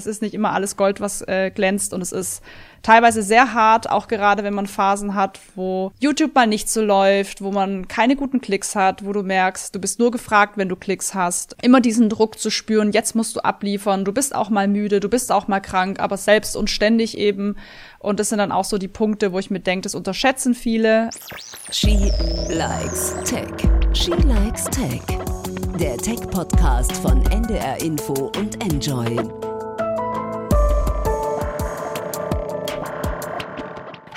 es ist nicht immer alles Gold, was äh, glänzt und es ist teilweise sehr hart, auch gerade wenn man Phasen hat, wo YouTube mal nicht so läuft, wo man keine guten Klicks hat, wo du merkst, du bist nur gefragt, wenn du Klicks hast. Immer diesen Druck zu spüren, jetzt musst du abliefern, du bist auch mal müde, du bist auch mal krank, aber selbst und ständig eben. Und das sind dann auch so die Punkte, wo ich mir denke, das unterschätzen viele. She likes Tech. She likes Tech. Der Tech-Podcast von NDR Info und Enjoy.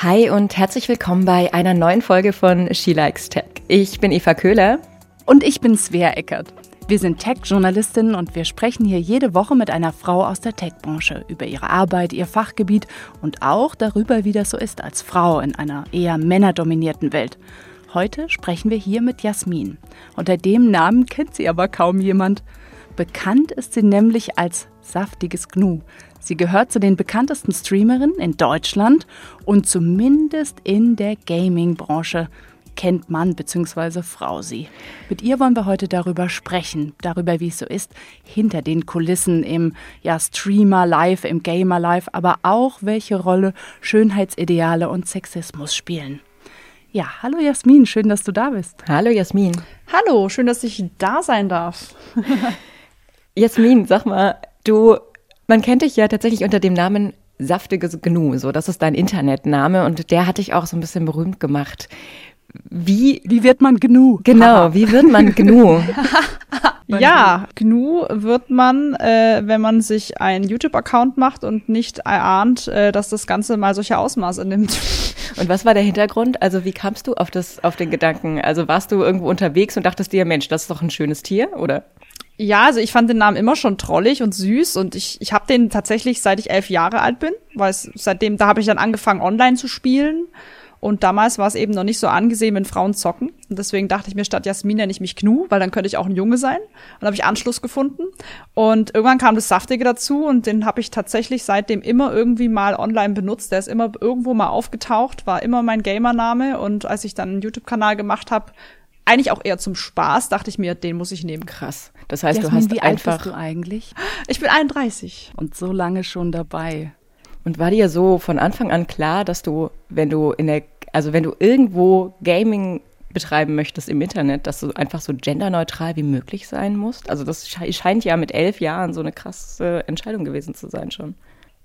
Hi und herzlich willkommen bei einer neuen Folge von She Likes Tech. Ich bin Eva Köhler. Und ich bin Svea Eckert. Wir sind Tech-Journalistinnen und wir sprechen hier jede Woche mit einer Frau aus der Tech-Branche über ihre Arbeit, ihr Fachgebiet und auch darüber, wie das so ist als Frau in einer eher männerdominierten Welt. Heute sprechen wir hier mit Jasmin. Unter dem Namen kennt sie aber kaum jemand. Bekannt ist sie nämlich als saftiges Gnu. Sie gehört zu den bekanntesten Streamerinnen in Deutschland und zumindest in der Gaming-Branche kennt Mann bzw. Frau sie. Mit ihr wollen wir heute darüber sprechen, darüber, wie es so ist, hinter den Kulissen im ja, Streamer Live, im Gamer Live, aber auch welche Rolle Schönheitsideale und Sexismus spielen. Ja, hallo Jasmin, schön, dass du da bist. Hallo Jasmin. Hallo, schön, dass ich da sein darf. Jasmin, sag mal, du man kennt dich ja tatsächlich unter dem Namen Saftiges Gnu, so das ist dein Internetname und der hat dich auch so ein bisschen berühmt gemacht. Wie, wie wird man Gnu? Genau, wie wird man Gnu? ja, Gnu wird man, äh, wenn man sich einen YouTube-Account macht und nicht erahnt, äh, dass das Ganze mal solche Ausmaße nimmt. Und was war der Hintergrund? Also wie kamst du auf das, auf den Gedanken? Also warst du irgendwo unterwegs und dachtest dir, Mensch, das ist doch ein schönes Tier, oder? Ja, also ich fand den Namen immer schon trollig und süß und ich, ich habe den tatsächlich seit ich elf Jahre alt bin, weil seitdem, da habe ich dann angefangen online zu spielen und damals war es eben noch nicht so angesehen, wenn Frauen zocken. Und deswegen dachte ich mir, statt Jasmin nenne ich mich Knu, weil dann könnte ich auch ein Junge sein. Und habe ich Anschluss gefunden und irgendwann kam das Saftige dazu und den habe ich tatsächlich seitdem immer irgendwie mal online benutzt, der ist immer irgendwo mal aufgetaucht, war immer mein Gamername und als ich dann einen YouTube-Kanal gemacht habe, eigentlich auch eher zum Spaß, dachte ich mir, den muss ich nehmen. Krass. Das heißt, Jasmin, du hast wie einfach. alt bist du eigentlich? Ich bin 31. Und so lange schon dabei. Und war dir so von Anfang an klar, dass du, wenn du in der, also wenn du irgendwo Gaming betreiben möchtest im Internet, dass du einfach so genderneutral wie möglich sein musst? Also das scheint ja mit elf Jahren so eine krasse Entscheidung gewesen zu sein schon.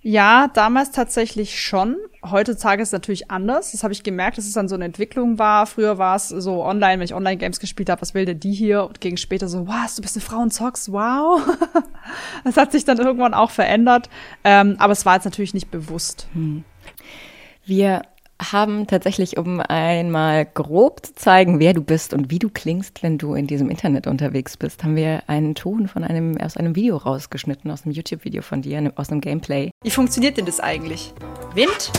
Ja, damals tatsächlich schon. Heutzutage ist es natürlich anders. Das habe ich gemerkt, dass es dann so eine Entwicklung war. Früher war es so online, wenn ich Online-Games gespielt habe, was will denn die hier? Und gegen später so, was, du bist eine Frau und zockst, wow. das hat sich dann irgendwann auch verändert. Ähm, aber es war jetzt natürlich nicht bewusst. Hm. Wir haben tatsächlich, um einmal grob zu zeigen, wer du bist und wie du klingst, wenn du in diesem Internet unterwegs bist, haben wir einen Ton von einem, aus einem Video rausgeschnitten, aus einem YouTube-Video von dir, aus einem Gameplay. Wie funktioniert denn das eigentlich? Wind?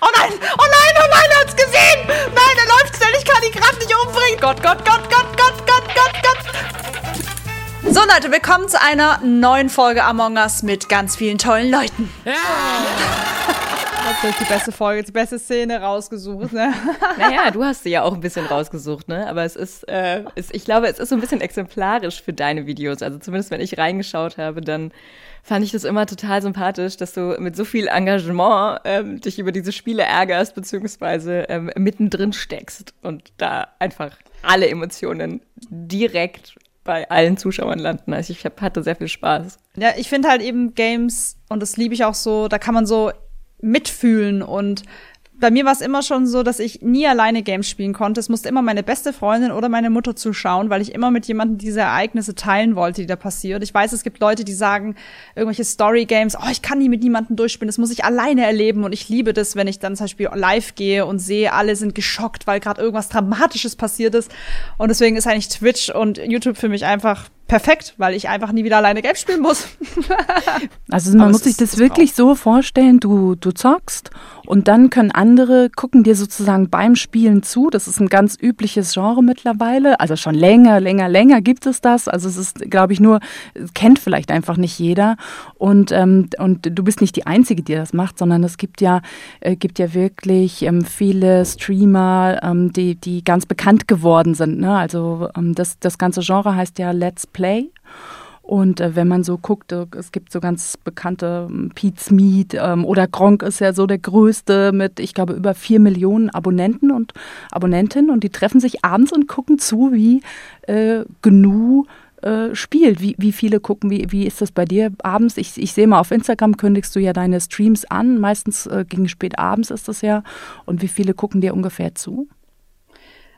Oh nein, oh nein, oh nein, er hat's gesehen! Nein, er läuft schnell, ich kann ihn gerade nicht umbringen! Gott, Gott, Gott, Gott, Gott, Gott, Gott, Gott! So Leute, willkommen zu einer neuen Folge Among Us mit ganz vielen tollen Leuten. Ja! Natürlich die beste Folge, die beste Szene rausgesucht. Ne? Naja, du hast sie ja auch ein bisschen rausgesucht, ne? Aber es ist, äh, ist, ich glaube, es ist so ein bisschen exemplarisch für deine Videos. Also zumindest, wenn ich reingeschaut habe, dann fand ich das immer total sympathisch, dass du mit so viel Engagement ähm, dich über diese Spiele ärgerst, beziehungsweise ähm, mittendrin steckst und da einfach alle Emotionen direkt bei allen Zuschauern landen. Also ich hab, hatte sehr viel Spaß. Ja, ich finde halt eben Games, und das liebe ich auch so, da kann man so mitfühlen und bei mir war es immer schon so, dass ich nie alleine Games spielen konnte. Es musste immer meine beste Freundin oder meine Mutter zuschauen, weil ich immer mit jemandem diese Ereignisse teilen wollte, die da passiert. Ich weiß, es gibt Leute, die sagen, irgendwelche Story-Games, oh, ich kann nie mit niemandem durchspielen, das muss ich alleine erleben. Und ich liebe das, wenn ich dann zum Beispiel live gehe und sehe, alle sind geschockt, weil gerade irgendwas Dramatisches passiert ist. Und deswegen ist eigentlich Twitch und YouTube für mich einfach perfekt, weil ich einfach nie wieder alleine Games spielen muss. also man muss sich das wirklich so vorstellen, du, du zockst und dann können andere gucken dir sozusagen beim Spielen zu. Das ist ein ganz übliches Genre mittlerweile. Also schon länger, länger, länger gibt es das. Also es ist, glaube ich, nur, kennt vielleicht einfach nicht jeder. Und, ähm, und du bist nicht die Einzige, die das macht, sondern es gibt ja, äh, gibt ja wirklich ähm, viele Streamer, ähm, die, die ganz bekannt geworden sind. Ne? Also ähm, das, das ganze Genre heißt ja Let's Play. Und äh, wenn man so guckt, äh, es gibt so ganz bekannte ähm, Pete Smith ähm, oder Gronk ist ja so der größte mit, ich glaube, über vier Millionen Abonnenten und Abonnentinnen und die treffen sich abends und gucken zu, wie äh, GNU äh, spielt. Wie, wie viele gucken, wie, wie ist das bei dir abends? Ich, ich sehe mal auf Instagram kündigst du ja deine Streams an, meistens gegen spät abends ist das ja. Und wie viele gucken dir ungefähr zu?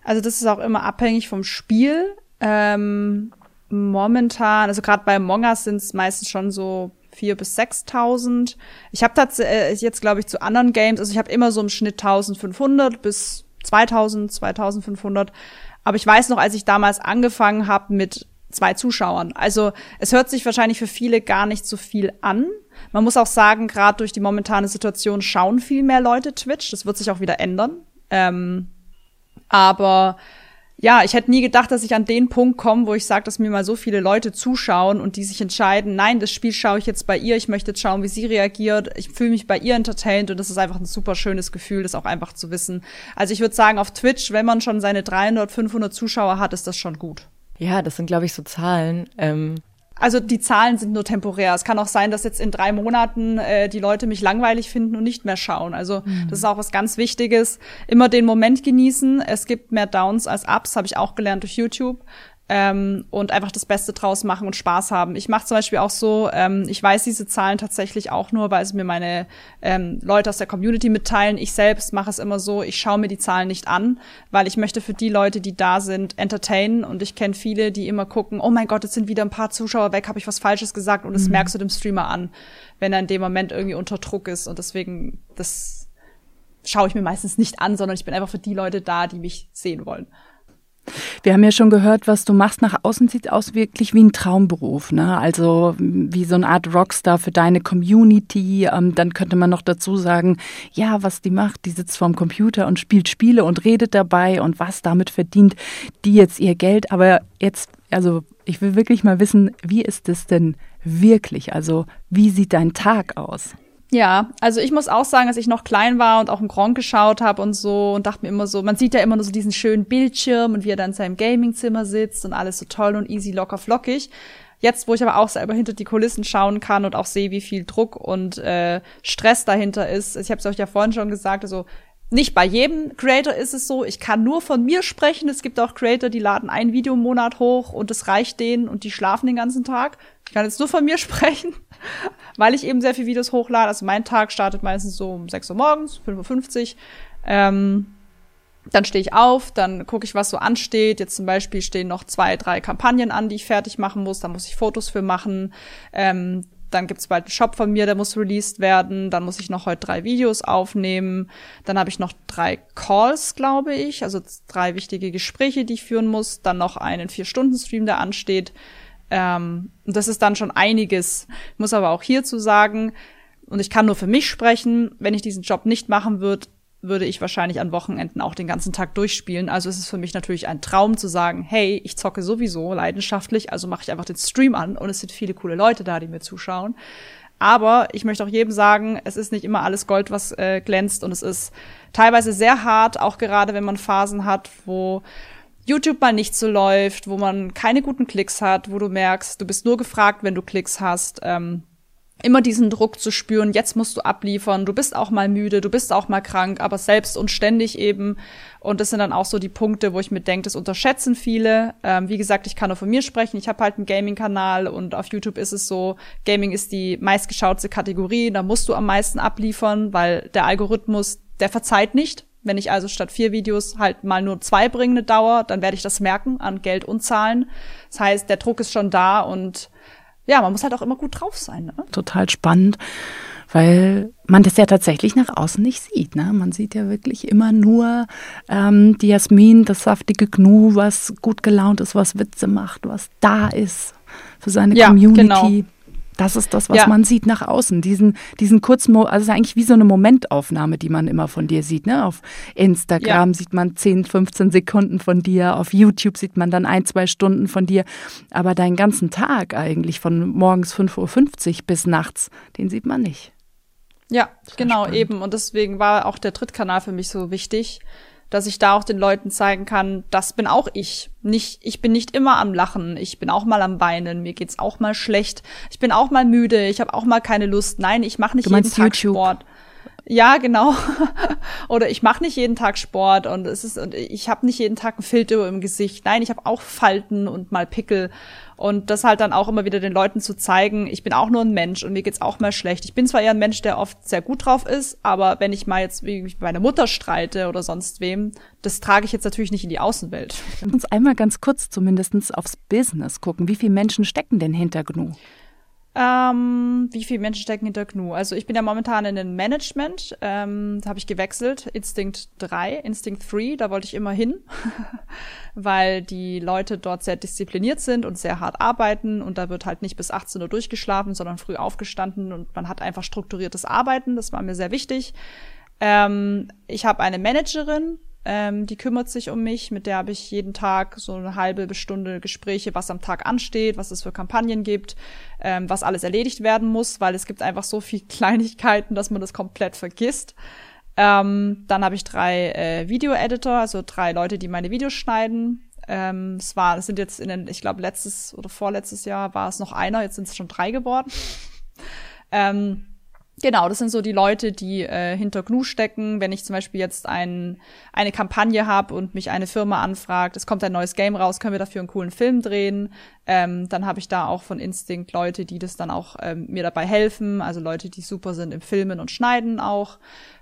Also das ist auch immer abhängig vom Spiel. Ähm, momentan, also gerade bei Mongas sind es meistens schon so vier bis 6.000. Ich habe tatsächlich äh, jetzt, glaube ich, zu anderen Games, also ich habe immer so im Schnitt 1.500 bis 2.000, 2.500. Aber ich weiß noch, als ich damals angefangen habe mit zwei Zuschauern. Also es hört sich wahrscheinlich für viele gar nicht so viel an. Man muss auch sagen, gerade durch die momentane Situation schauen viel mehr Leute Twitch. Das wird sich auch wieder ändern. Ähm, aber ja, ich hätte nie gedacht, dass ich an den Punkt komme, wo ich sage, dass mir mal so viele Leute zuschauen und die sich entscheiden, nein, das Spiel schaue ich jetzt bei ihr, ich möchte jetzt schauen, wie sie reagiert, ich fühle mich bei ihr entertained und das ist einfach ein super schönes Gefühl, das auch einfach zu wissen. Also ich würde sagen, auf Twitch, wenn man schon seine 300, 500 Zuschauer hat, ist das schon gut. Ja, das sind, glaube ich, so Zahlen. Ähm also die Zahlen sind nur temporär. Es kann auch sein, dass jetzt in drei Monaten äh, die Leute mich langweilig finden und nicht mehr schauen. Also mhm. das ist auch was ganz Wichtiges. Immer den Moment genießen. Es gibt mehr Downs als Ups, habe ich auch gelernt durch YouTube ähm, und einfach das Beste draus machen und Spaß haben. Ich mache zum Beispiel auch so, ähm, ich weiß diese Zahlen tatsächlich auch nur, weil es mir meine ähm, Leute aus der Community mitteilen. Ich selbst mache es immer so, ich schaue mir die Zahlen nicht an, weil ich möchte für die Leute, die da sind, entertainen und ich kenne viele, die immer gucken, oh mein Gott, jetzt sind wieder ein paar Zuschauer weg, habe ich was Falsches gesagt und das mhm. merkst du dem Streamer an, wenn er in dem Moment irgendwie unter Druck ist und deswegen, das schaue ich mir meistens nicht an, sondern ich bin einfach für die Leute da, die mich sehen wollen. Wir haben ja schon gehört, was du machst. Nach außen sieht aus wirklich wie ein Traumberuf, ne? Also wie so eine Art Rockstar für deine Community. Ähm, dann könnte man noch dazu sagen, ja, was die macht, die sitzt vorm Computer und spielt Spiele und redet dabei und was damit verdient die jetzt ihr Geld. Aber jetzt, also ich will wirklich mal wissen, wie ist es denn wirklich? Also wie sieht dein Tag aus? Ja, also ich muss auch sagen, dass ich noch klein war und auch im Gronk geschaut habe und so und dachte mir immer so, man sieht ja immer nur so diesen schönen Bildschirm und wie er dann in seinem Gamingzimmer sitzt und alles so toll und easy, locker, flockig. Jetzt, wo ich aber auch selber hinter die Kulissen schauen kann und auch sehe, wie viel Druck und äh, Stress dahinter ist. Ich habe es euch ja vorhin schon gesagt, also nicht bei jedem Creator ist es so, ich kann nur von mir sprechen. Es gibt auch Creator, die laden ein Video im Monat hoch und es reicht denen und die schlafen den ganzen Tag. Ich kann jetzt nur von mir sprechen, weil ich eben sehr viele Videos hochlade. Also mein Tag startet meistens so um 6 Uhr morgens, 5.50 Uhr. Ähm, dann stehe ich auf, dann gucke ich, was so ansteht. Jetzt zum Beispiel stehen noch zwei, drei Kampagnen an, die ich fertig machen muss. Da muss ich Fotos für machen. Ähm, dann gibt's bald einen Shop von mir, der muss released werden. Dann muss ich noch heute drei Videos aufnehmen. Dann habe ich noch drei Calls, glaube ich, also drei wichtige Gespräche, die ich führen muss. Dann noch einen Vier-Stunden-Stream, der ansteht. Ähm, und das ist dann schon einiges. Ich muss aber auch hierzu sagen, und ich kann nur für mich sprechen, wenn ich diesen Job nicht machen würde, würde ich wahrscheinlich an Wochenenden auch den ganzen Tag durchspielen. Also es ist für mich natürlich ein Traum zu sagen, hey, ich zocke sowieso leidenschaftlich, also mache ich einfach den Stream an und es sind viele coole Leute da, die mir zuschauen. Aber ich möchte auch jedem sagen, es ist nicht immer alles Gold, was äh, glänzt und es ist teilweise sehr hart, auch gerade wenn man Phasen hat, wo YouTube mal nicht so läuft, wo man keine guten Klicks hat, wo du merkst, du bist nur gefragt, wenn du Klicks hast. Ähm, immer diesen Druck zu spüren, jetzt musst du abliefern, du bist auch mal müde, du bist auch mal krank, aber selbst und ständig eben. Und das sind dann auch so die Punkte, wo ich mir denke, das unterschätzen viele. Ähm, wie gesagt, ich kann nur von mir sprechen. Ich habe halt einen Gaming-Kanal und auf YouTube ist es so, Gaming ist die meistgeschaute Kategorie, da musst du am meisten abliefern, weil der Algorithmus, der verzeiht nicht. Wenn ich also statt vier Videos halt mal nur zwei bringe eine Dauer, dann werde ich das merken an Geld und Zahlen. Das heißt, der Druck ist schon da und ja, man muss halt auch immer gut drauf sein. Ne? Total spannend, weil man das ja tatsächlich nach außen nicht sieht. Ne? Man sieht ja wirklich immer nur ähm, die Jasmin, das saftige Gnu, was gut gelaunt ist, was Witze macht, was da ist für seine ja, Community. Genau. Das ist das, was ja. man sieht nach außen. Diesen, diesen kurzen, also es ist eigentlich wie so eine Momentaufnahme, die man immer von dir sieht. Ne? Auf Instagram ja. sieht man 10, 15 Sekunden von dir, auf YouTube sieht man dann ein, zwei Stunden von dir. Aber deinen ganzen Tag eigentlich von morgens 5.50 Uhr bis nachts, den sieht man nicht. Ja, genau, spannend. eben. Und deswegen war auch der Drittkanal für mich so wichtig, dass ich da auch den Leuten zeigen kann, das bin auch ich. Nicht, ich bin nicht immer am Lachen, ich bin auch mal am Weinen, mir geht's auch mal schlecht, ich bin auch mal müde, ich habe auch mal keine Lust. Nein, ich mache nicht jeden Tag YouTube. Sport. Ja, genau. Oder ich mache nicht jeden Tag Sport und es ist und ich habe nicht jeden Tag einen Filter im Gesicht. Nein, ich habe auch Falten und mal Pickel und das halt dann auch immer wieder den Leuten zu zeigen, ich bin auch nur ein Mensch und mir geht's auch mal schlecht. Ich bin zwar eher ein Mensch, der oft sehr gut drauf ist, aber wenn ich mal jetzt wie ich meine Mutter streite oder sonst wem, das trage ich jetzt natürlich nicht in die Außenwelt. Lass uns einmal ganz kurz zumindest aufs Business gucken. Wie viele Menschen stecken denn hinter GNU? Ähm, wie viele Menschen stecken hinter GNU? Also ich bin ja momentan in den Management, ähm, da habe ich gewechselt, Instinct 3, Instinct 3, da wollte ich immer hin, weil die Leute dort sehr diszipliniert sind und sehr hart arbeiten und da wird halt nicht bis 18 Uhr durchgeschlafen, sondern früh aufgestanden und man hat einfach strukturiertes Arbeiten, das war mir sehr wichtig. Ähm, ich habe eine Managerin, ähm, die kümmert sich um mich, mit der habe ich jeden Tag so eine halbe Stunde Gespräche, was am Tag ansteht, was es für Kampagnen gibt, ähm, was alles erledigt werden muss, weil es gibt einfach so viel Kleinigkeiten, dass man das komplett vergisst. Ähm, dann habe ich drei äh, Video-Editor, also drei Leute, die meine Videos schneiden. Ähm, es war, es sind jetzt in den, ich glaube letztes oder vorletztes Jahr war es noch einer, jetzt sind es schon drei geworden. ähm, Genau, das sind so die Leute, die äh, hinter GNU stecken. Wenn ich zum Beispiel jetzt ein, eine Kampagne habe und mich eine Firma anfragt, es kommt ein neues Game raus, können wir dafür einen coolen Film drehen, ähm, dann habe ich da auch von Instinct Leute, die das dann auch ähm, mir dabei helfen, also Leute, die super sind im Filmen und Schneiden auch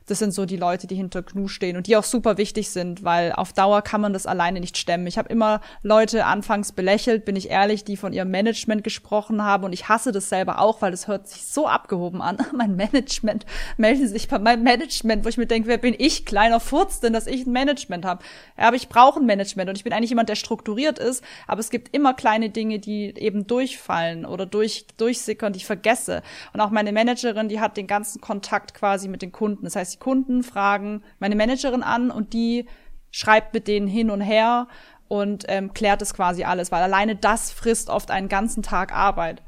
das sind so die Leute, die hinter GNU stehen und die auch super wichtig sind, weil auf Dauer kann man das alleine nicht stemmen. Ich habe immer Leute anfangs belächelt, bin ich ehrlich, die von ihrem Management gesprochen haben und ich hasse das selber auch, weil das hört sich so abgehoben an. mein Management, melden sich bei meinem Management, wo ich mir denke, wer bin ich, kleiner Furz denn, dass ich ein Management habe. Ja, aber ich brauche ein Management und ich bin eigentlich jemand, der strukturiert ist, aber es gibt immer kleine Dinge, die eben durchfallen oder durch, durchsickern, die ich vergesse. Und auch meine Managerin, die hat den ganzen Kontakt quasi mit den Kunden. Das heißt, Kunden fragen meine Managerin an und die schreibt mit denen hin und her und ähm, klärt es quasi alles, weil alleine das frisst oft einen ganzen Tag Arbeit.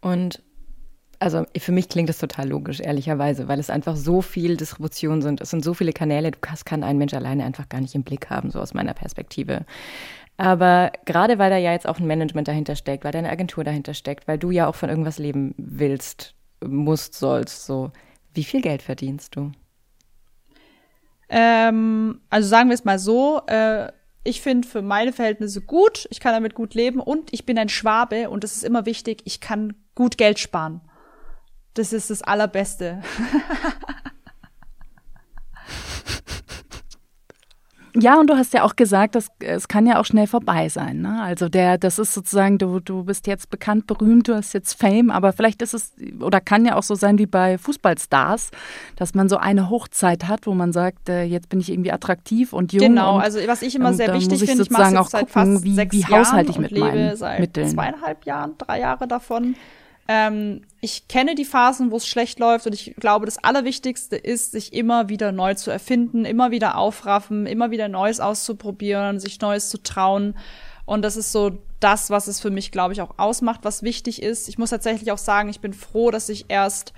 Und also für mich klingt das total logisch, ehrlicherweise, weil es einfach so viel Distribution sind. Es sind so viele Kanäle, du kannst, kann ein Mensch alleine einfach gar nicht im Blick haben, so aus meiner Perspektive. Aber gerade weil da ja jetzt auch ein Management dahinter steckt, weil deine Agentur dahinter steckt, weil du ja auch von irgendwas leben willst, musst, sollst, so wie viel Geld verdienst du? Ähm, also sagen wir es mal so, äh, ich finde für meine Verhältnisse gut, ich kann damit gut leben und ich bin ein Schwabe und das ist immer wichtig, ich kann gut Geld sparen. Das ist das Allerbeste. Ja, und du hast ja auch gesagt, dass es kann ja auch schnell vorbei sein. Ne? Also der, das ist sozusagen, du, du bist jetzt bekannt, berühmt, du hast jetzt Fame, aber vielleicht ist es oder kann ja auch so sein wie bei Fußballstars, dass man so eine Hochzeit hat, wo man sagt, äh, jetzt bin ich irgendwie attraktiv und jung. Genau, und, also was ich immer sehr wichtig finde, ich mache es seit fast wie, wie haushalte ich mit meinen Mitteln. zweieinhalb Jahren, drei Jahre davon. Ähm, ich kenne die Phasen, wo es schlecht läuft und ich glaube, das Allerwichtigste ist, sich immer wieder neu zu erfinden, immer wieder aufraffen, immer wieder Neues auszuprobieren, sich Neues zu trauen. Und das ist so das, was es für mich, glaube ich, auch ausmacht, was wichtig ist. Ich muss tatsächlich auch sagen, ich bin froh, dass ich erst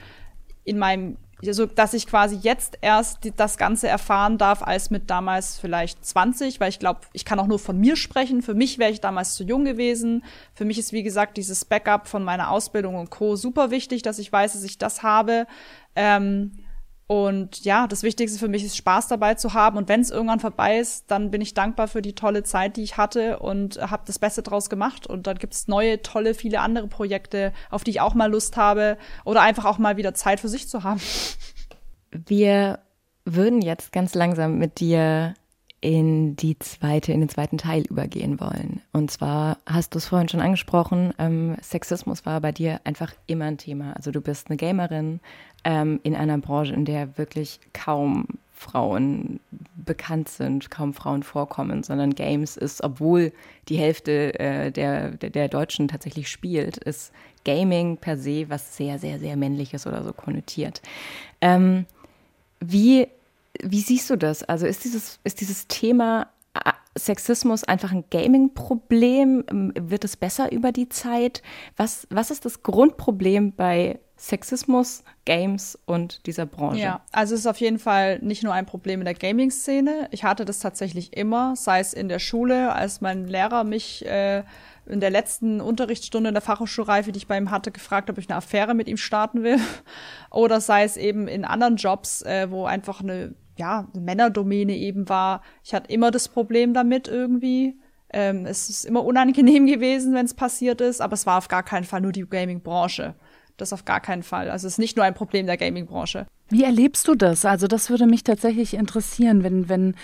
in meinem so dass ich quasi jetzt erst die, das Ganze erfahren darf, als mit damals vielleicht 20, weil ich glaube, ich kann auch nur von mir sprechen. Für mich wäre ich damals zu jung gewesen. Für mich ist, wie gesagt, dieses Backup von meiner Ausbildung und Co. super wichtig, dass ich weiß, dass ich das habe. Ähm, und ja, das Wichtigste für mich ist Spaß dabei zu haben. Und wenn es irgendwann vorbei ist, dann bin ich dankbar für die tolle Zeit, die ich hatte und habe das Beste draus gemacht. Und dann gibt es neue, tolle, viele andere Projekte, auf die ich auch mal Lust habe oder einfach auch mal wieder Zeit für sich zu haben. Wir würden jetzt ganz langsam mit dir in die zweite, in den zweiten Teil übergehen wollen. Und zwar hast du es vorhin schon angesprochen, ähm, Sexismus war bei dir einfach immer ein Thema. Also du bist eine Gamerin ähm, in einer Branche, in der wirklich kaum Frauen bekannt sind, kaum Frauen vorkommen, sondern Games ist, obwohl die Hälfte äh, der, der, Deutschen tatsächlich spielt, ist Gaming per se was sehr, sehr, sehr männliches oder so konnotiert. Ähm, wie wie siehst du das? Also ist dieses, ist dieses Thema äh, Sexismus einfach ein Gaming-Problem? Ähm, wird es besser über die Zeit? Was, was ist das Grundproblem bei Sexismus, Games und dieser Branche. Ja, also es ist auf jeden Fall nicht nur ein Problem in der Gaming-Szene. Ich hatte das tatsächlich immer, sei es in der Schule, als mein Lehrer mich äh, in der letzten Unterrichtsstunde in der Fachhochschulreife, die ich bei ihm hatte, gefragt, ob ich eine Affäre mit ihm starten will. Oder sei es eben in anderen Jobs, äh, wo einfach eine, ja, eine Männerdomäne eben war. Ich hatte immer das Problem damit irgendwie. Ähm, es ist immer unangenehm gewesen, wenn es passiert ist, aber es war auf gar keinen Fall nur die Gaming-Branche. Das auf gar keinen Fall. Also es ist nicht nur ein Problem der Gaming-Branche. Wie erlebst du das? Also das würde mich tatsächlich interessieren, wenn, wenn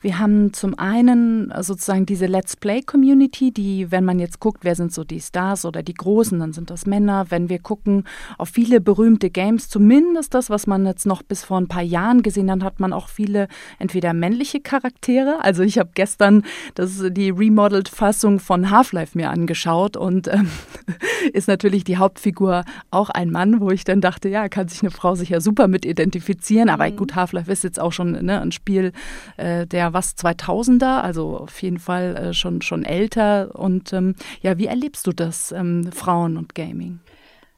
wir haben zum einen sozusagen diese Let's Play-Community, die, wenn man jetzt guckt, wer sind so die Stars oder die Großen, dann sind das Männer. Wenn wir gucken auf viele berühmte Games, zumindest das, was man jetzt noch bis vor ein paar Jahren gesehen hat, hat man auch viele entweder männliche Charaktere. Also ich habe gestern das die remodeled Fassung von Half-Life mir angeschaut und ähm, ist natürlich die Hauptfigur auch ein Mann, wo ich dann dachte, ja, kann sich eine Frau sicher super mit identifizieren. Aber mhm. gut, Half-Life ist jetzt auch schon ne, ein Spiel äh, der was 2000er, also auf jeden Fall äh, schon, schon älter. Und ähm, ja, wie erlebst du das, ähm, Frauen und Gaming?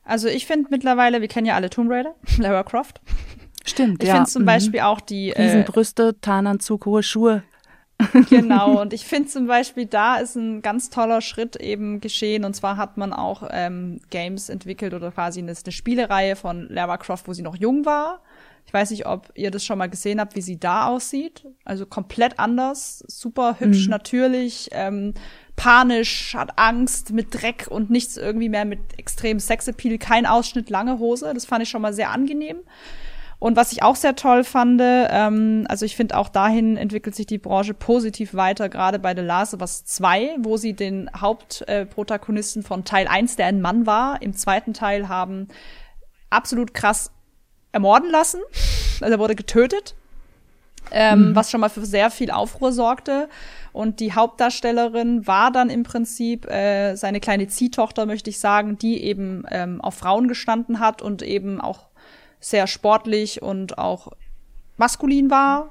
Also ich finde mittlerweile, wir kennen ja alle Tomb Raider, Lara Croft. Stimmt, ich ja. Ich finde zum mhm. Beispiel auch die äh, Riesenbrüste, Tarnanzug, hohe Schuhe. genau, und ich finde zum Beispiel, da ist ein ganz toller Schritt eben geschehen. Und zwar hat man auch ähm, Games entwickelt oder quasi eine, eine Spielereihe von Lara Croft, wo sie noch jung war. Ich weiß nicht, ob ihr das schon mal gesehen habt, wie sie da aussieht. Also komplett anders, super hübsch, mhm. natürlich, ähm, panisch, hat Angst mit Dreck und nichts irgendwie mehr mit extrem Sexappeal, kein Ausschnitt, lange Hose. Das fand ich schon mal sehr angenehm. Und was ich auch sehr toll fand, ähm, also ich finde auch dahin entwickelt sich die Branche positiv weiter, gerade bei The Last of Us 2, wo sie den Hauptprotagonisten äh, von Teil 1, der ein Mann war, im zweiten Teil haben absolut krass ermorden lassen. Also er wurde getötet. Ähm, mhm. was schon mal für sehr viel Aufruhr sorgte. Und die Hauptdarstellerin war dann im Prinzip äh, seine kleine Ziehtochter, möchte ich sagen, die eben ähm, auf Frauen gestanden hat und eben auch sehr sportlich und auch maskulin war,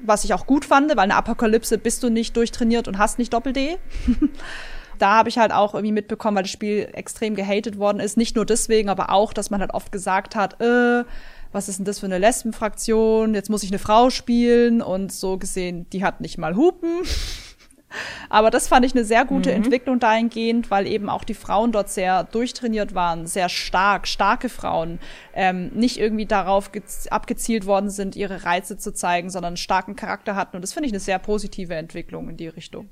was ich auch gut fand, weil eine Apokalypse bist du nicht durchtrainiert und hast nicht Doppel-D. da habe ich halt auch irgendwie mitbekommen, weil das Spiel extrem gehatet worden ist. Nicht nur deswegen, aber auch, dass man halt oft gesagt hat, äh, was ist denn das für eine Lesbenfraktion? Jetzt muss ich eine Frau spielen und so gesehen, die hat nicht mal Hupen. Aber das fand ich eine sehr gute mhm. Entwicklung dahingehend, weil eben auch die Frauen dort sehr durchtrainiert waren, sehr stark, starke Frauen, ähm, nicht irgendwie darauf abgezielt worden sind, ihre Reize zu zeigen, sondern einen starken Charakter hatten. Und das finde ich eine sehr positive Entwicklung in die Richtung.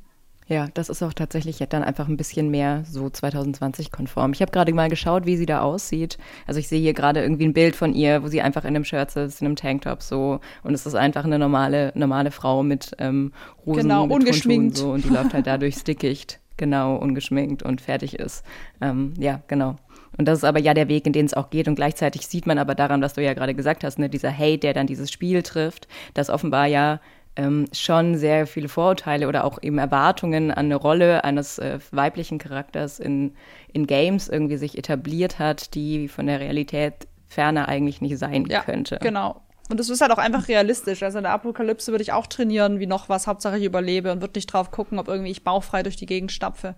Ja, das ist auch tatsächlich dann einfach ein bisschen mehr so 2020-konform. Ich habe gerade mal geschaut, wie sie da aussieht. Also ich sehe hier gerade irgendwie ein Bild von ihr, wo sie einfach in einem Shirt sitzt, in einem Tanktop so. Und es ist einfach eine normale, normale Frau mit ähm, Rosen, genau, mit ungeschminkt. so. Und die läuft halt dadurch Dickicht, genau, ungeschminkt und fertig ist. Ähm, ja, genau. Und das ist aber ja der Weg, in den es auch geht. Und gleichzeitig sieht man aber daran, was du ja gerade gesagt hast, ne, dieser Hate, der dann dieses Spiel trifft, dass offenbar ja ähm, schon sehr viele Vorurteile oder auch eben Erwartungen an eine Rolle eines äh, weiblichen Charakters in, in Games irgendwie sich etabliert hat, die von der Realität ferner eigentlich nicht sein ja, könnte. Genau. Und es ist halt auch einfach realistisch. Also in der Apokalypse würde ich auch trainieren, wie noch was, Hauptsache ich überlebe und würde nicht drauf gucken, ob irgendwie ich bauchfrei durch die Gegend stapfe.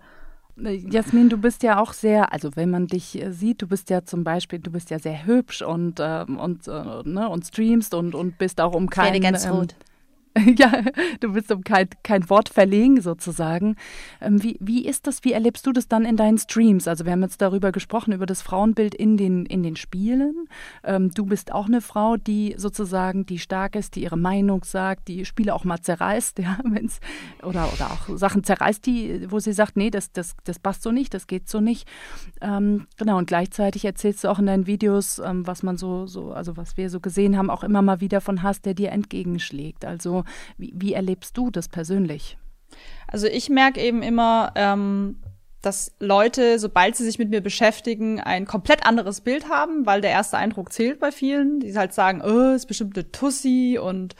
Äh, Jasmin, du bist ja auch sehr, also wenn man dich äh, sieht, du bist ja zum Beispiel, du bist ja sehr hübsch und, ähm, und, äh, ne, und streamst und, und bist auch um keinen. ganz ähm, rot. Ja, du willst um kein, kein Wort verlegen sozusagen. Ähm, wie, wie ist das, wie erlebst du das dann in deinen Streams? Also wir haben jetzt darüber gesprochen, über das Frauenbild in den, in den Spielen. Ähm, du bist auch eine Frau, die sozusagen, die stark ist, die ihre Meinung sagt, die Spiele auch mal zerreißt, ja, wenn's, oder, oder auch Sachen zerreißt, die, wo sie sagt, nee, das, das, das passt so nicht, das geht so nicht. Ähm, genau, und gleichzeitig erzählst du auch in deinen Videos, ähm, was man so, so, also was wir so gesehen haben, auch immer mal wieder von Hass, der dir entgegenschlägt. Also wie, wie erlebst du das persönlich? Also ich merke eben immer, ähm, dass Leute, sobald sie sich mit mir beschäftigen, ein komplett anderes Bild haben, weil der erste Eindruck zählt bei vielen, die halt sagen, oh, ist bestimmt eine Tussi und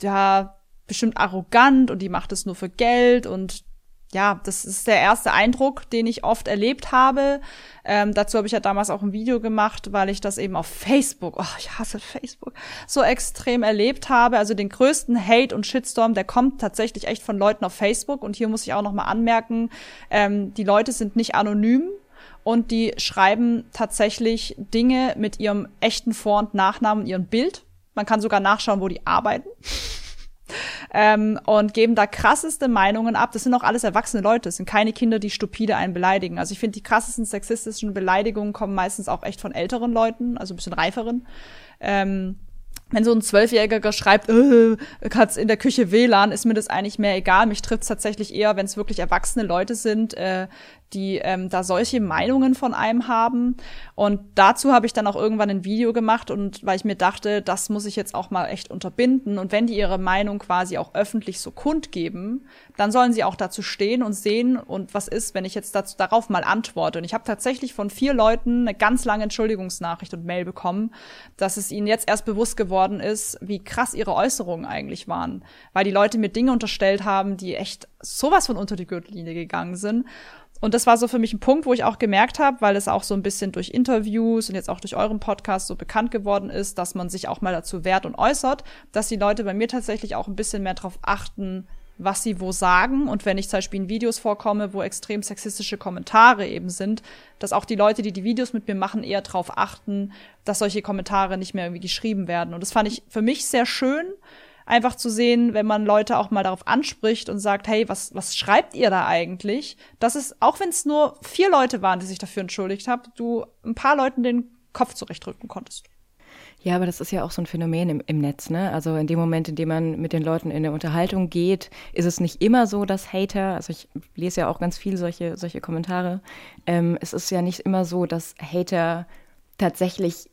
ja, bestimmt arrogant und die macht es nur für Geld und ja, das ist der erste Eindruck, den ich oft erlebt habe. Ähm, dazu habe ich ja damals auch ein Video gemacht, weil ich das eben auf Facebook, oh, ich hasse Facebook, so extrem erlebt habe. Also den größten Hate und Shitstorm, der kommt tatsächlich echt von Leuten auf Facebook. Und hier muss ich auch noch mal anmerken, ähm, die Leute sind nicht anonym, und die schreiben tatsächlich Dinge mit ihrem echten Vor- und Nachnamen, ihrem Bild. Man kann sogar nachschauen, wo die arbeiten. Ähm, und geben da krasseste Meinungen ab. Das sind auch alles erwachsene Leute, das sind keine Kinder, die stupide einen beleidigen. Also ich finde, die krassesten sexistischen Beleidigungen kommen meistens auch echt von älteren Leuten, also ein bisschen reiferen. Ähm, wenn so ein Zwölfjähriger schreibt, äh, hat's in der Küche WLAN, ist mir das eigentlich mehr egal. Mich trifft's tatsächlich eher, wenn es wirklich erwachsene Leute sind, äh, die ähm, da solche Meinungen von einem haben. Und dazu habe ich dann auch irgendwann ein Video gemacht und weil ich mir dachte, das muss ich jetzt auch mal echt unterbinden. Und wenn die ihre Meinung quasi auch öffentlich so kundgeben, dann sollen sie auch dazu stehen und sehen und was ist, wenn ich jetzt dazu, darauf mal antworte. Und ich habe tatsächlich von vier Leuten eine ganz lange Entschuldigungsnachricht und Mail bekommen, dass es ihnen jetzt erst bewusst geworden ist, wie krass ihre Äußerungen eigentlich waren. Weil die Leute mir Dinge unterstellt haben, die echt sowas von unter die Gürtellinie gegangen sind. Und das war so für mich ein Punkt, wo ich auch gemerkt habe, weil es auch so ein bisschen durch Interviews und jetzt auch durch euren Podcast so bekannt geworden ist, dass man sich auch mal dazu wehrt und äußert, dass die Leute bei mir tatsächlich auch ein bisschen mehr darauf achten, was sie wo sagen. Und wenn ich zum Beispiel in Videos vorkomme, wo extrem sexistische Kommentare eben sind, dass auch die Leute, die die Videos mit mir machen, eher darauf achten, dass solche Kommentare nicht mehr irgendwie geschrieben werden. Und das fand ich für mich sehr schön, einfach zu sehen, wenn man Leute auch mal darauf anspricht und sagt, hey, was, was schreibt ihr da eigentlich? Das ist, auch wenn es nur vier Leute waren, die sich dafür entschuldigt haben, du ein paar Leuten den Kopf zurechtrücken konntest. Ja, aber das ist ja auch so ein Phänomen im, im Netz, ne? Also in dem Moment, in dem man mit den Leuten in eine Unterhaltung geht, ist es nicht immer so, dass Hater, also ich lese ja auch ganz viel solche, solche Kommentare, ähm, es ist ja nicht immer so, dass Hater tatsächlich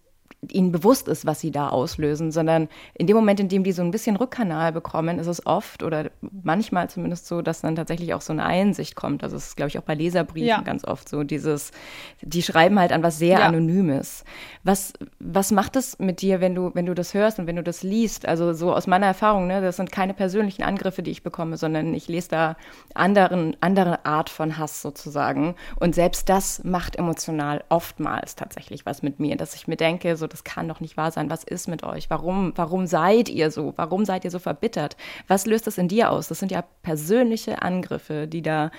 ihnen bewusst ist, was sie da auslösen, sondern in dem Moment, in dem die so ein bisschen Rückkanal bekommen, ist es oft oder manchmal zumindest so, dass dann tatsächlich auch so eine Einsicht kommt. Also es ist, glaube ich, auch bei Leserbriefen ja. ganz oft so, dieses, die schreiben halt an was sehr ja. Anonymes. Was, was macht es mit dir, wenn du, wenn du das hörst und wenn du das liest? Also so aus meiner Erfahrung, ne, das sind keine persönlichen Angriffe, die ich bekomme, sondern ich lese da anderen, andere Art von Hass sozusagen. Und selbst das macht emotional oftmals tatsächlich was mit mir, dass ich mir denke, so das kann doch nicht wahr sein. Was ist mit euch? Warum, warum seid ihr so? Warum seid ihr so verbittert? Was löst das in dir aus? Das sind ja persönliche Angriffe, die da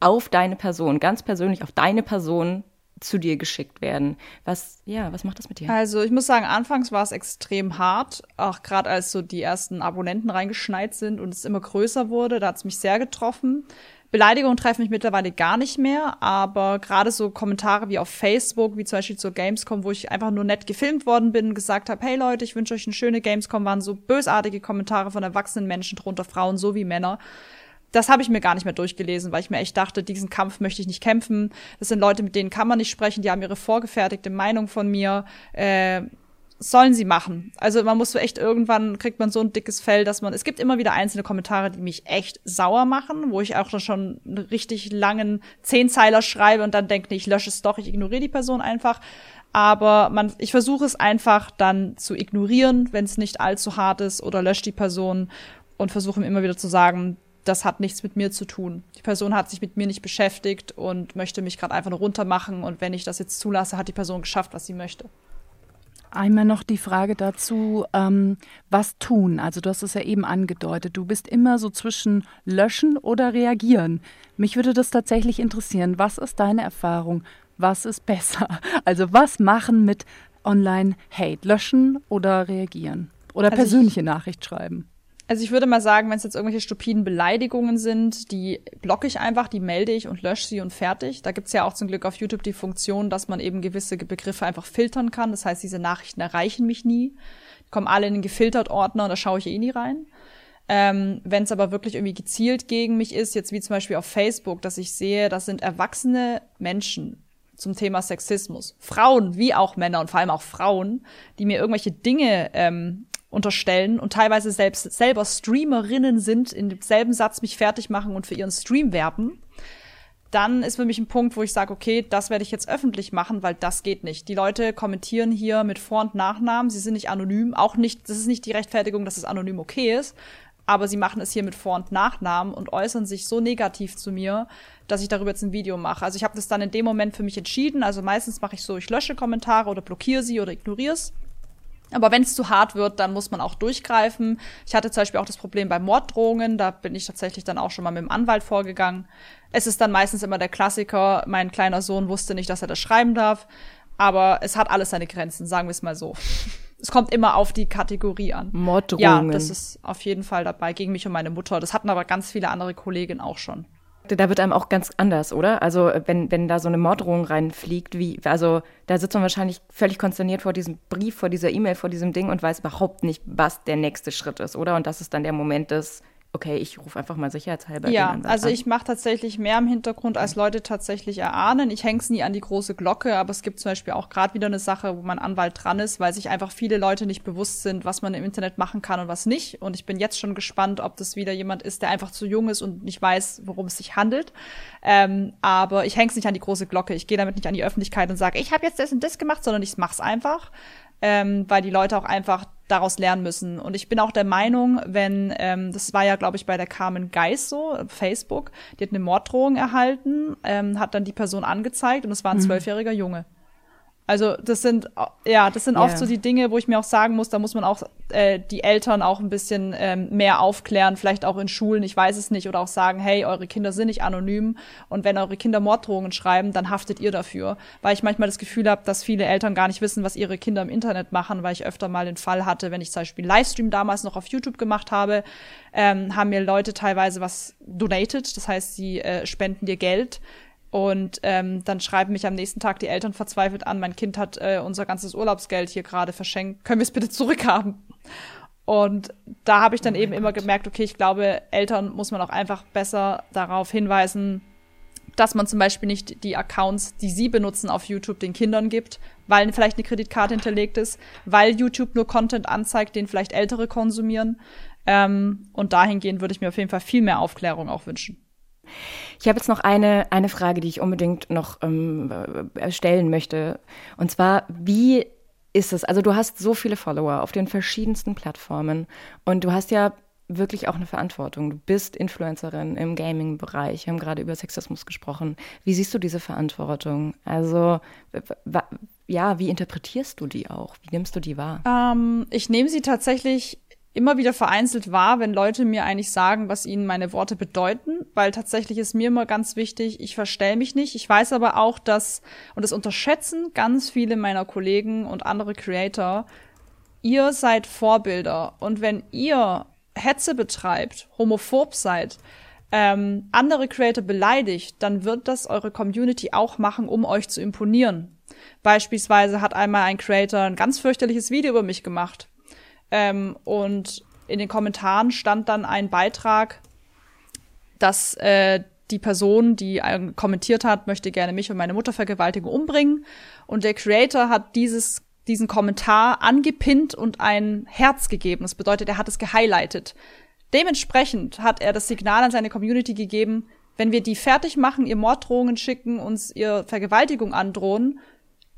auf deine Person, ganz persönlich auf deine Person zu dir geschickt werden. Was, ja, was macht das mit dir? Also ich muss sagen, anfangs war es extrem hart, auch gerade als so die ersten Abonnenten reingeschneit sind und es immer größer wurde, da hat es mich sehr getroffen. Beleidigungen treffen mich mittlerweile gar nicht mehr, aber gerade so Kommentare wie auf Facebook, wie zum Beispiel zur Gamescom, wo ich einfach nur nett gefilmt worden bin und gesagt habe, hey Leute, ich wünsche euch eine schöne Gamescom, waren so bösartige Kommentare von erwachsenen Menschen drunter, Frauen sowie Männer. Das habe ich mir gar nicht mehr durchgelesen, weil ich mir echt dachte, diesen Kampf möchte ich nicht kämpfen. Das sind Leute, mit denen kann man nicht sprechen, die haben ihre vorgefertigte Meinung von mir. Äh, sollen sie machen. Also man muss so echt irgendwann kriegt man so ein dickes Fell, dass man es gibt immer wieder einzelne Kommentare, die mich echt sauer machen, wo ich auch schon einen richtig langen Zehnzeiler schreibe und dann denke, nee, ich lösche es doch, ich ignoriere die Person einfach. Aber man, ich versuche es einfach dann zu ignorieren, wenn es nicht allzu hart ist oder lösche die Person und versuche immer wieder zu sagen, das hat nichts mit mir zu tun. Die Person hat sich mit mir nicht beschäftigt und möchte mich gerade einfach nur runtermachen und wenn ich das jetzt zulasse, hat die Person geschafft, was sie möchte. Einmal noch die Frage dazu, ähm, was tun? Also du hast es ja eben angedeutet, du bist immer so zwischen löschen oder reagieren. Mich würde das tatsächlich interessieren. Was ist deine Erfahrung? Was ist besser? Also was machen mit Online-Hate? Löschen oder reagieren? Oder also persönliche ich, Nachricht schreiben? Also ich würde mal sagen, wenn es jetzt irgendwelche stupiden Beleidigungen sind, die blocke ich einfach, die melde ich und lösche sie und fertig. Da gibt's ja auch zum Glück auf YouTube die Funktion, dass man eben gewisse Begriffe einfach filtern kann. Das heißt, diese Nachrichten erreichen mich nie. Kommen alle in den gefiltert Ordner und da schaue ich eh nie rein. Ähm, wenn es aber wirklich irgendwie gezielt gegen mich ist, jetzt wie zum Beispiel auf Facebook, dass ich sehe, das sind erwachsene Menschen zum Thema Sexismus. Frauen wie auch Männer und vor allem auch Frauen, die mir irgendwelche Dinge ähm, unterstellen und teilweise selbst selber Streamerinnen sind, in demselben Satz mich fertig machen und für ihren Stream werben, dann ist für mich ein Punkt, wo ich sage, okay, das werde ich jetzt öffentlich machen, weil das geht nicht. Die Leute kommentieren hier mit Vor- und Nachnamen, sie sind nicht anonym, auch nicht, das ist nicht die Rechtfertigung, dass es anonym okay ist, aber sie machen es hier mit Vor- und Nachnamen und äußern sich so negativ zu mir, dass ich darüber jetzt ein Video mache. Also ich habe das dann in dem Moment für mich entschieden. Also meistens mache ich so, ich lösche Kommentare oder blockiere sie oder ignoriere es Aber wenn es zu hart wird, dann muss man auch durchgreifen. Ich hatte zum Beispiel auch das Problem bei Morddrohungen. Da bin ich tatsächlich dann auch schon mal mit dem Anwalt vorgegangen. Es ist dann meistens immer der Klassiker. Mein kleiner Sohn wusste nicht, dass er das schreiben darf. Aber es hat alles seine Grenzen, sagen wir es mal so. Es kommt immer auf die Kategorie an. Morddrohungen. Ja, das ist auf jeden Fall dabei gegen mich und meine Mutter. Das hatten aber ganz viele andere Kolleginnen auch schon. Da wird einem auch ganz anders, oder? Also wenn, wenn da so eine Morddrohung reinfliegt, wie, also da sitzt man wahrscheinlich völlig konsterniert vor diesem Brief, vor dieser E-Mail, vor diesem Ding und weiß überhaupt nicht, was der nächste Schritt ist, oder? Und das ist dann der Moment des, okay, ich rufe einfach mal sicherheitshalber. Ja, also ich mache tatsächlich mehr im Hintergrund, als Leute tatsächlich erahnen. Ich häng's nie an die große Glocke, aber es gibt zum Beispiel auch gerade wieder eine Sache, wo mein Anwalt dran ist, weil sich einfach viele Leute nicht bewusst sind, was man im Internet machen kann und was nicht. Und ich bin jetzt schon gespannt, ob das wieder jemand ist, der einfach zu jung ist und nicht weiß, worum es sich handelt. Ähm, aber ich häng's nicht an die große Glocke. Ich gehe damit nicht an die Öffentlichkeit und sage, ich habe jetzt das und das gemacht, sondern ich mach's einfach ähm, weil die Leute auch einfach daraus lernen müssen. Und ich bin auch der Meinung, wenn, ähm, das war ja, glaube ich, bei der Carmen Geis so, Facebook, die hat eine Morddrohung erhalten, ähm, hat dann die Person angezeigt und es war ein mhm. zwölfjähriger Junge. Also das sind ja, das sind yeah. oft so die Dinge, wo ich mir auch sagen muss, da muss man auch äh, die Eltern auch ein bisschen ähm, mehr aufklären, vielleicht auch in Schulen, ich weiß es nicht, oder auch sagen, hey, eure Kinder sind nicht anonym und wenn eure Kinder Morddrohungen schreiben, dann haftet ihr dafür, weil ich manchmal das Gefühl habe, dass viele Eltern gar nicht wissen, was ihre Kinder im Internet machen, weil ich öfter mal den Fall hatte, wenn ich zum Beispiel Livestream damals noch auf YouTube gemacht habe, ähm, haben mir Leute teilweise was donated, das heißt, sie äh, spenden dir Geld und ähm, dann schreiben mich am nächsten Tag die Eltern verzweifelt an, mein Kind hat äh, unser ganzes Urlaubsgeld hier gerade verschenkt, können wir es bitte zurückhaben? Und da habe ich dann oh eben Gott. immer gemerkt, okay, ich glaube, Eltern muss man auch einfach besser darauf hinweisen, dass man zum Beispiel nicht die Accounts, die sie benutzen auf YouTube, den Kindern gibt, weil vielleicht eine Kreditkarte hinterlegt ist, weil YouTube nur Content anzeigt, den vielleicht Ältere konsumieren. Ähm, und dahingehend würde ich mir auf jeden Fall viel mehr Aufklärung auch wünschen. Ich habe jetzt noch eine, eine Frage, die ich unbedingt noch ähm, äh, stellen möchte. Und zwar, wie ist es? Also du hast so viele Follower auf den verschiedensten Plattformen und du hast ja wirklich auch eine Verantwortung. Du bist Influencerin im Gaming-Bereich. Wir haben gerade über Sexismus gesprochen. Wie siehst du diese Verantwortung? Also ja, wie interpretierst du die auch? Wie nimmst du die wahr? Ähm, ich nehme sie tatsächlich immer wieder vereinzelt wahr, wenn Leute mir eigentlich sagen, was ihnen meine Worte bedeuten, weil tatsächlich ist mir immer ganz wichtig, ich verstell mich nicht. Ich weiß aber auch, dass, und das unterschätzen ganz viele meiner Kollegen und andere Creator, ihr seid Vorbilder. Und wenn ihr Hetze betreibt, homophob seid, ähm, andere Creator beleidigt, dann wird das eure Community auch machen, um euch zu imponieren. Beispielsweise hat einmal ein Creator ein ganz fürchterliches Video über mich gemacht ähm, und in den Kommentaren stand dann ein Beitrag, dass äh, die Person, die äh, kommentiert hat, möchte gerne mich und meine Mutter vergewaltigen, umbringen. Und der Creator hat dieses, diesen Kommentar angepinnt und ein Herz gegeben. Das bedeutet, er hat es gehighlightet. Dementsprechend hat er das Signal an seine Community gegeben, wenn wir die fertig machen, ihr Morddrohungen schicken, uns ihr Vergewaltigung androhen,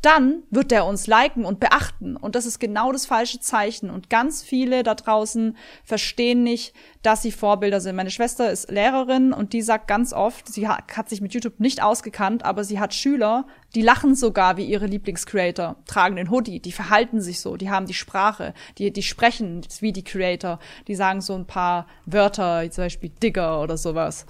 dann wird er uns liken und beachten. Und das ist genau das falsche Zeichen. Und ganz viele da draußen verstehen nicht, dass sie Vorbilder sind. Meine Schwester ist Lehrerin und die sagt ganz oft, sie hat, sich mit YouTube nicht ausgekannt, aber sie hat Schüler, die lachen sogar wie ihre Lieblingscreator, tragen den Hoodie, die verhalten sich so, die haben die Sprache, die, die sprechen wie die Creator, die sagen so ein paar Wörter, wie zum Beispiel Digger oder sowas.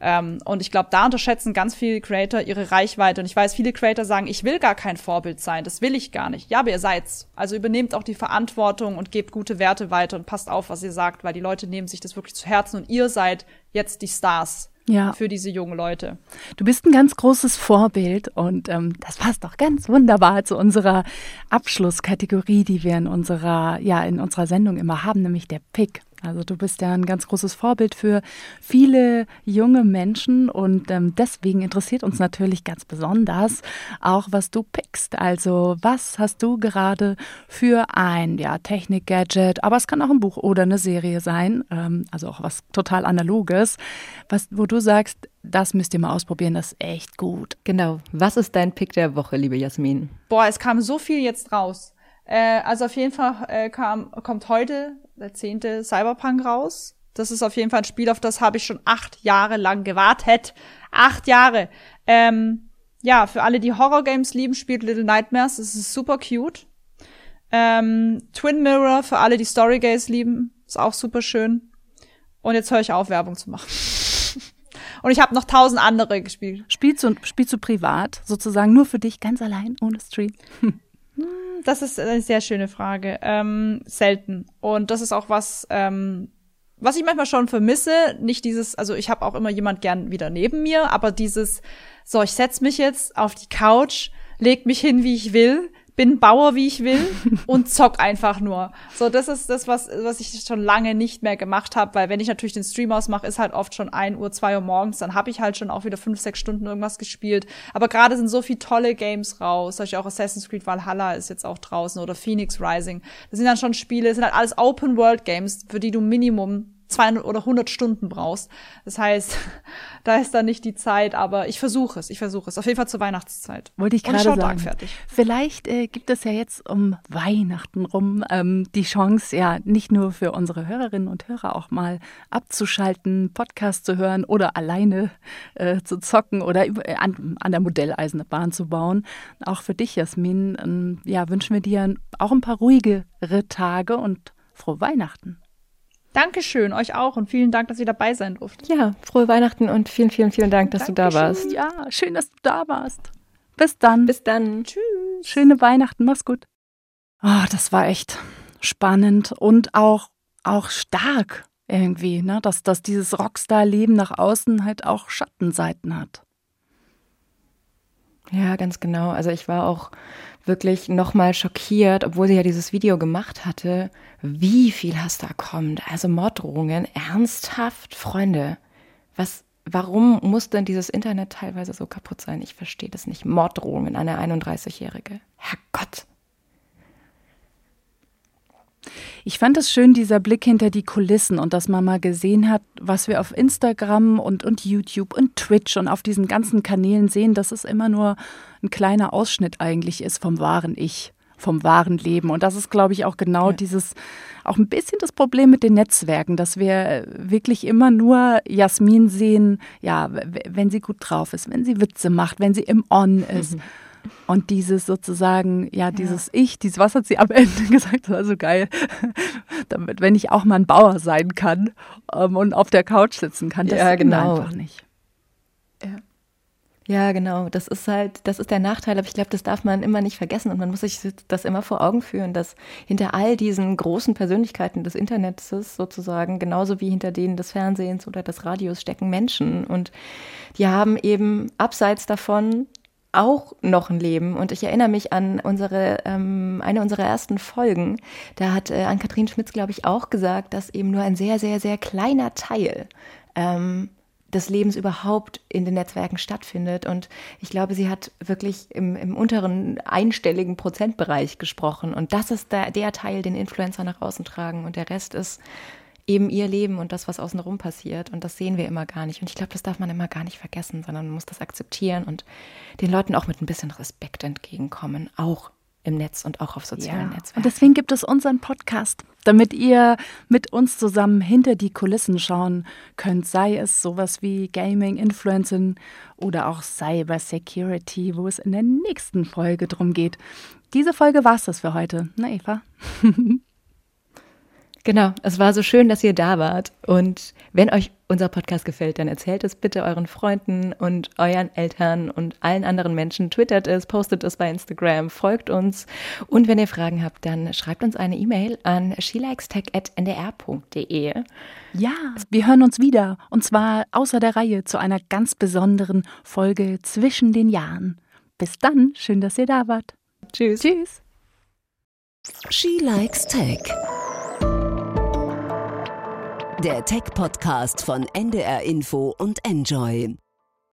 Ähm, und ich glaube, da unterschätzen ganz viele Creator ihre Reichweite. Und ich weiß, viele Creator sagen, ich will gar kein Vorbild sein, das will ich gar nicht. Ja, aber ihr seid's. Also übernehmt auch die Verantwortung und gebt gute Werte weiter und passt auf, was ihr sagt, weil die Leute nehmen sich das wirklich zu Herzen und ihr seid jetzt die Stars ja. für diese jungen Leute. Du bist ein ganz großes Vorbild und ähm, das passt doch ganz wunderbar zu unserer Abschlusskategorie, die wir in unserer, ja, in unserer Sendung immer haben, nämlich der Pick. Also du bist ja ein ganz großes Vorbild für viele junge Menschen und ähm, deswegen interessiert uns natürlich ganz besonders auch, was du pickst. Also was hast du gerade für ein ja, Technik-Gadget, aber es kann auch ein Buch oder eine Serie sein, ähm, also auch was total analoges, was, wo du sagst, das müsst ihr mal ausprobieren, das ist echt gut. Genau. Was ist dein Pick der Woche, liebe Jasmin? Boah, es kam so viel jetzt raus. Äh, also auf jeden Fall äh, kam, kommt heute der zehnte Cyberpunk raus. Das ist auf jeden Fall ein Spiel, auf das habe ich schon acht Jahre lang gewartet. Acht Jahre. Ähm, ja, für alle, die Horror-Games lieben, spielt Little Nightmares. Es ist super cute. Ähm, Twin Mirror für alle, die Storygaze lieben. Ist auch super schön. Und jetzt höre ich auf, Werbung zu machen. Und ich habe noch tausend andere gespielt. Spielst du, spielst du privat, sozusagen nur für dich, ganz allein, ohne Stream? Das ist eine sehr schöne Frage. Ähm, selten. Und das ist auch was, ähm, was ich manchmal schon vermisse. Nicht dieses, also ich habe auch immer jemand gern wieder neben mir, aber dieses, so, ich setz mich jetzt auf die Couch, leg mich hin, wie ich will, bin Bauer, wie ich will und zock einfach nur. So, das ist das, was, was ich schon lange nicht mehr gemacht habe, weil wenn ich natürlich den Stream ausmache, ist halt oft schon ein Uhr, zwei Uhr morgens, dann habe ich halt schon auch wieder fünf, sechs Stunden irgendwas gespielt. Aber gerade sind so viele tolle Games raus, zum Beispiel auch Assassin's Creed Valhalla ist jetzt auch draußen oder Phoenix Rising. Das sind dann schon Spiele, das sind halt alles Open-World-Games, für die du Minimum 200 oder 100 Stunden brauchst. Das heißt, da ist dann nicht die Zeit, aber ich versuche es, ich versuche es. Auf jeden Fall zur Weihnachtszeit. Wollte ich gerade sagen. fertig. Vielleicht äh, gibt es ja jetzt um Weihnachten rum ähm, die Chance, ja, nicht nur für unsere Hörerinnen und Hörer auch mal abzuschalten, Podcast zu hören oder alleine äh, zu zocken oder äh, an, an der Modelleisenbahn zu bauen. Auch für dich, Jasmin, ähm, ja, wünschen wir dir auch ein paar ruhigere Tage und frohe Weihnachten. Dankeschön, euch auch und vielen Dank, dass ihr dabei sein durftet. Ja, frohe Weihnachten und vielen, vielen, vielen Dank, dass Dankeschön. du da warst. Ja, schön, dass du da warst. Bis dann. Bis dann. Tschüss. Schöne Weihnachten, mach's gut. Oh, das war echt spannend und auch, auch stark irgendwie, ne? dass, dass dieses Rockstar-Leben nach außen halt auch Schattenseiten hat. Ja, ganz genau. Also ich war auch wirklich nochmal schockiert, obwohl sie ja dieses Video gemacht hatte, wie viel Hass da kommt. Also Morddrohungen, ernsthaft, Freunde. Was, warum muss denn dieses Internet teilweise so kaputt sein? Ich verstehe das nicht. Morddrohungen an eine 31-Jährige. Herrgott. Ich fand es schön, dieser Blick hinter die Kulissen und dass man mal gesehen hat, was wir auf Instagram und, und YouTube und Twitch und auf diesen ganzen Kanälen sehen, dass es immer nur ein kleiner Ausschnitt eigentlich ist vom wahren Ich vom wahren Leben. Und das ist, glaube ich, auch genau ja. dieses, auch ein bisschen das Problem mit den Netzwerken, dass wir wirklich immer nur Jasmin sehen, ja, wenn sie gut drauf ist, wenn sie Witze macht, wenn sie im On ist. Mhm. Und dieses sozusagen, ja, dieses ja. Ich, dieses, was hat sie am Ende gesagt, das war so geil, damit, wenn ich auch mal ein Bauer sein kann ähm, und auf der Couch sitzen kann, das ja, genau. einfach nicht. Ja. Ja, genau. Das ist halt, das ist der Nachteil, aber ich glaube, das darf man immer nicht vergessen und man muss sich das immer vor Augen führen, dass hinter all diesen großen Persönlichkeiten des Internets sozusagen, genauso wie hinter denen des Fernsehens oder des Radios stecken Menschen und die haben eben abseits davon auch noch ein Leben. Und ich erinnere mich an unsere, ähm, eine unserer ersten Folgen. Da hat äh, Ann-Kathrin Schmitz, glaube ich, auch gesagt, dass eben nur ein sehr, sehr, sehr kleiner Teil ähm, des Lebens überhaupt in den Netzwerken stattfindet. Und ich glaube, sie hat wirklich im, im unteren einstelligen Prozentbereich gesprochen. Und das ist der, der Teil, den Influencer nach außen tragen. Und der Rest ist eben ihr Leben und das, was außenrum passiert. Und das sehen wir immer gar nicht. Und ich glaube, das darf man immer gar nicht vergessen, sondern man muss das akzeptieren und den Leuten auch mit ein bisschen Respekt entgegenkommen, auch im Netz und auch auf sozialen ja. Netzwerken. Und deswegen gibt es unseren Podcast, damit ihr mit uns zusammen hinter die Kulissen schauen könnt, sei es sowas wie Gaming, Influencing oder auch Cyber Security, wo es in der nächsten Folge drum geht. Diese Folge war es das für heute. Na, Eva? Genau, es war so schön, dass ihr da wart. Und wenn euch unser Podcast gefällt, dann erzählt es bitte euren Freunden und euren Eltern und allen anderen Menschen. Twittert es, postet es bei Instagram, folgt uns. Und wenn ihr Fragen habt, dann schreibt uns eine E-Mail an shelikestech.ndr.de. Ja, wir hören uns wieder. Und zwar außer der Reihe zu einer ganz besonderen Folge zwischen den Jahren. Bis dann, schön, dass ihr da wart. Tschüss. Tschüss. She Likes Tech der Tech-Podcast von NDR Info und Enjoy.